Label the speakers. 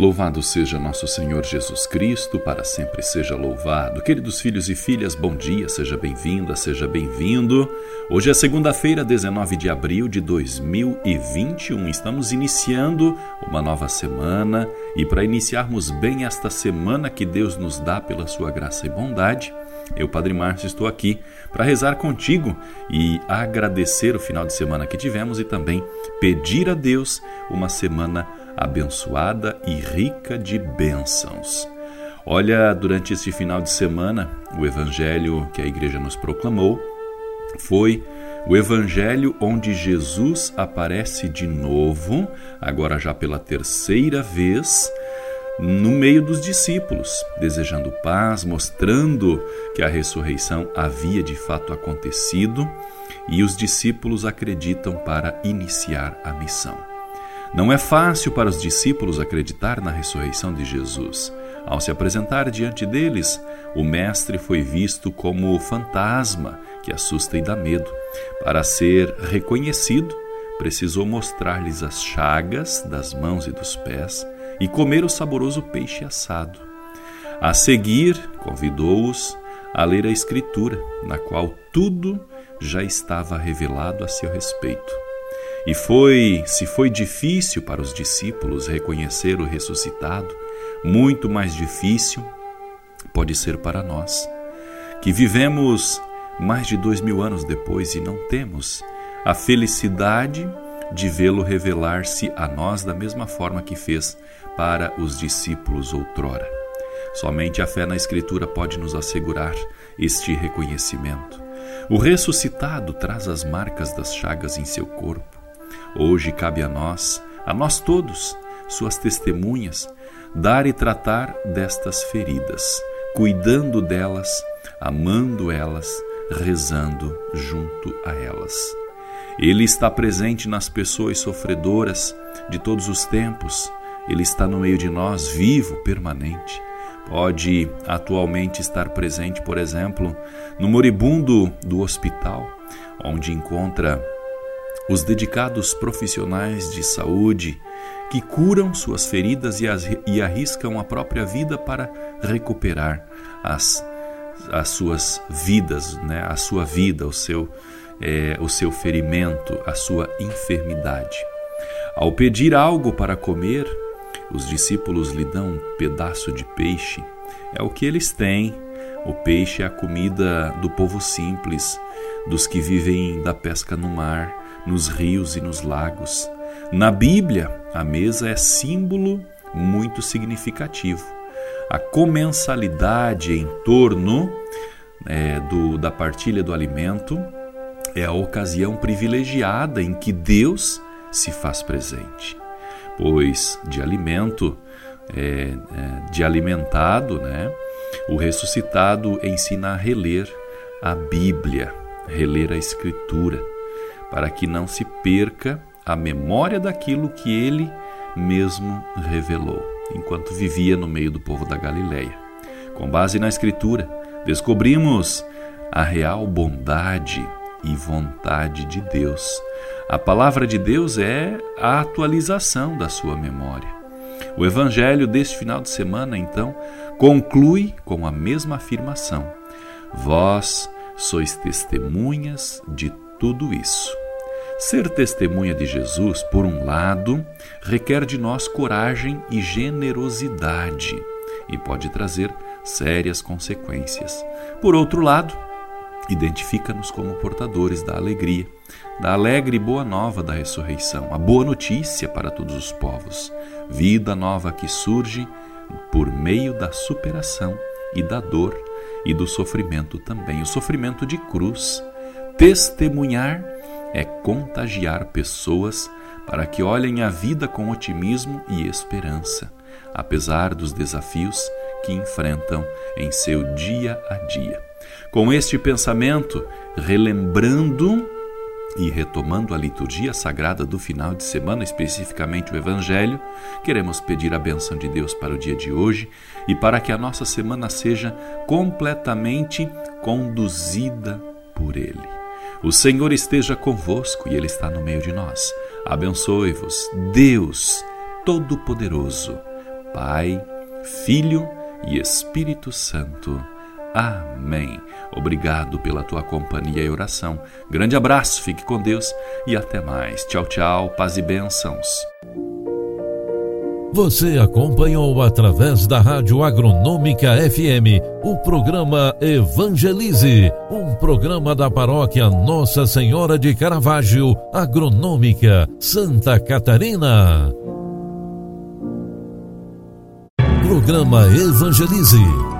Speaker 1: Louvado seja nosso Senhor Jesus Cristo, para sempre seja louvado. Queridos filhos e filhas, bom dia, seja bem-vinda, seja bem-vindo. Hoje é segunda-feira, 19 de abril de 2021. Estamos iniciando uma nova semana e para iniciarmos bem esta semana que Deus nos dá pela sua graça e bondade, eu, Padre Márcio, estou aqui para rezar contigo e agradecer o final de semana que tivemos e também pedir a Deus uma semana abençoada e rica de bênçãos. Olha, durante este final de semana, o evangelho que a igreja nos proclamou foi o evangelho onde Jesus aparece de novo, agora já pela terceira vez, no meio dos discípulos, desejando paz, mostrando que a ressurreição havia de fato acontecido e os discípulos acreditam para iniciar a missão. Não é fácil para os discípulos acreditar na ressurreição de Jesus. Ao se apresentar diante deles, o Mestre foi visto como fantasma que assusta e dá medo. Para ser reconhecido, precisou mostrar-lhes as chagas das mãos e dos pés e comer o saboroso peixe assado. A seguir, convidou-os a ler a Escritura, na qual tudo já estava revelado a seu respeito. E foi, se foi difícil para os discípulos reconhecer o ressuscitado, muito mais difícil pode ser para nós, que vivemos mais de dois mil anos depois e não temos a felicidade de vê-lo revelar-se a nós da mesma forma que fez para os discípulos outrora. Somente a fé na Escritura pode nos assegurar este reconhecimento. O ressuscitado traz as marcas das chagas em seu corpo. Hoje cabe a nós, a nós todos, suas testemunhas, dar e tratar destas feridas, cuidando delas, amando elas, rezando junto a elas. Ele está presente nas pessoas sofredoras de todos os tempos. Ele está no meio de nós, vivo, permanente. Pode atualmente estar presente, por exemplo, no moribundo do hospital, onde encontra os dedicados profissionais de saúde que curam suas feridas e, as, e arriscam a própria vida para recuperar as, as suas vidas, né? a sua vida, o seu, é, o seu ferimento, a sua enfermidade. Ao pedir algo para comer, os discípulos lhe dão um pedaço de peixe. É o que eles têm. O peixe é a comida do povo simples, dos que vivem da pesca no mar, nos rios e nos lagos. Na Bíblia, a mesa é símbolo muito significativo. A comensalidade em torno é, do, da partilha do alimento é a ocasião privilegiada em que Deus se faz presente, pois de alimento, é, é, de alimentado, né, o ressuscitado ensina a reler a Bíblia, reler a Escritura para que não se perca a memória daquilo que ele mesmo revelou, enquanto vivia no meio do povo da Galileia. Com base na Escritura, descobrimos a real bondade e vontade de Deus. A palavra de Deus é a atualização da sua memória. O evangelho deste final de semana, então, conclui com a mesma afirmação: Vós sois testemunhas de tudo isso. Ser testemunha de Jesus, por um lado, requer de nós coragem e generosidade e pode trazer sérias consequências. Por outro lado, identifica-nos como portadores da alegria, da alegre e boa nova da ressurreição, a boa notícia para todos os povos, vida nova que surge por meio da superação e da dor e do sofrimento também, o sofrimento de cruz Testemunhar é contagiar pessoas para que olhem a vida com otimismo e esperança, apesar dos desafios que enfrentam em seu dia a dia. Com este pensamento, relembrando E retomando a liturgia sagrada do final de semana, especificamente o Evangelho, queremos pedir a benção de Deus para o dia de hoje e para que a nossa semana seja completamente conduzida por Ele. O Senhor esteja convosco e Ele está no meio de nós. Abençoe-vos, Deus Todo-Poderoso, Pai, Filho e Espírito Santo. Amém. Obrigado pela tua companhia e oração. Grande abraço, fique com Deus e até mais. Tchau, tchau, paz e bênçãos.
Speaker 2: Você acompanhou através da Rádio Agronômica FM o programa Evangelize, um programa da paróquia Nossa Senhora de Caravaggio, Agronômica, Santa Catarina. Programa Evangelize.